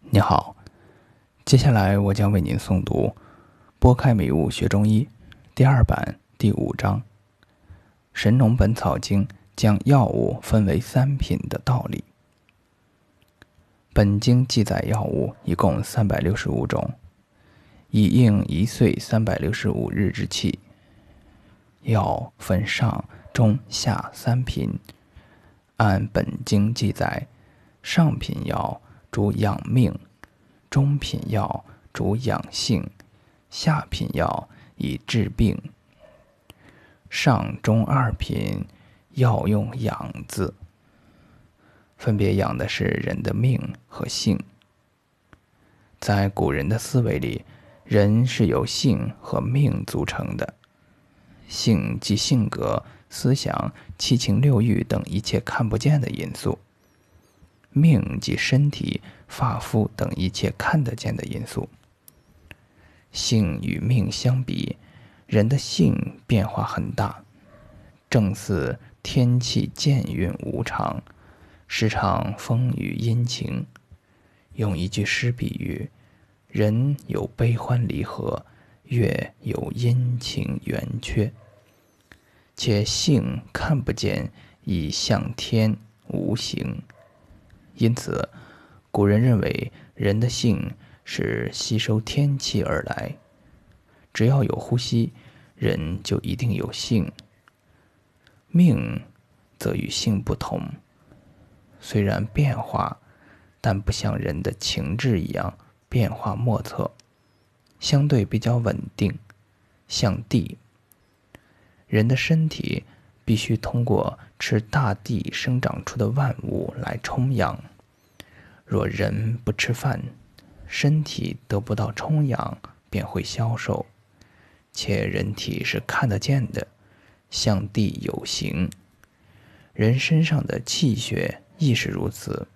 你好，接下来我将为您诵读《拨开迷雾学中医》第二版第五章《神农本草经》将药物分为三品的道理。本经记载药物一共三百六十五种，以应一岁三百六十五日之气。药分上、中、下三品。按本经记载，上品药。主养命，中品药主养性，下品药以治病。上中二品药用“养”字，分别养的是人的命和性。在古人的思维里，人是由性和命组成的。性即性格、思想、七情六欲等一切看不见的因素。命及身体、发肤等一切看得见的因素。性与命相比，人的性变化很大，正似天气渐运无常，时常风雨阴晴。用一句诗比喻：人有悲欢离合，月有阴晴圆缺。且性看不见，以向天无形。因此，古人认为人的性是吸收天气而来。只要有呼吸，人就一定有性。命则与性不同，虽然变化，但不像人的情志一样变化莫测，相对比较稳定，像地。人的身体。必须通过吃大地生长出的万物来充养。若人不吃饭，身体得不到充养，便会消瘦。且人体是看得见的，向地有形。人身上的气血亦是如此。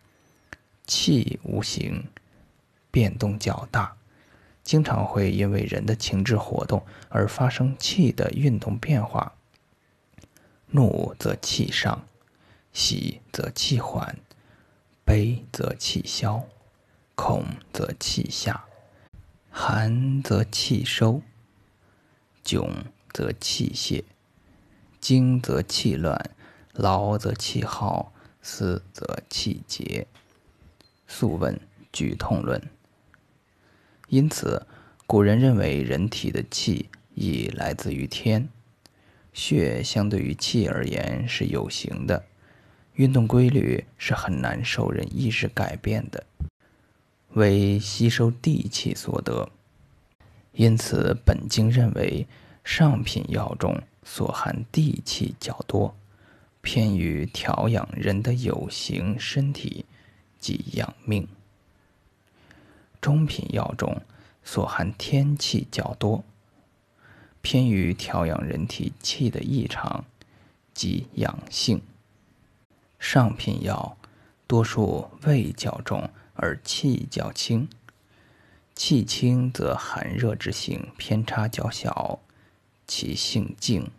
气无形，变动较大，经常会因为人的情志活动而发生气的运动变化。怒则气上，喜则气缓，悲则气消，恐则气下，寒则气收，窘则气泄，惊则气乱，劳则气耗，思则气结。素问举痛论。因此，古人认为人体的气亦来自于天。血相对于气而言是有形的，运动规律是很难受人意识改变的，为吸收地气所得。因此，本经认为上品药中所含地气较多，偏于调养人的有形身体，即养命；中品药中所含天气较多。偏于调养人体气的异常，即养性。上品药多数味较重而气较轻，气轻则寒热之性偏差较小，其性静。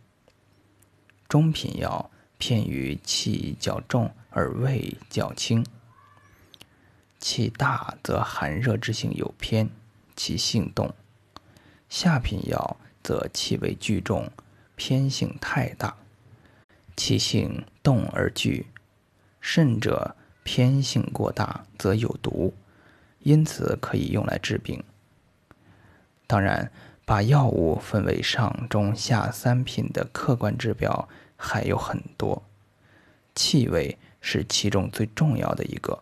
中品药偏于气较重而味较轻，气大则寒热之性有偏，其性动。下品药。则气味聚重，偏性太大；其性动而聚，甚者偏性过大，则有毒，因此可以用来治病。当然，把药物分为上、中、下三品的客观指标还有很多，气味是其中最重要的一个。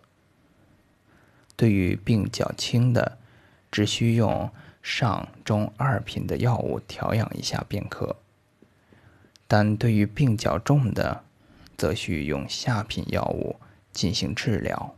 对于病较轻的，只需用。上中二品的药物调养一下便可，但对于病较重的，则需用下品药物进行治疗。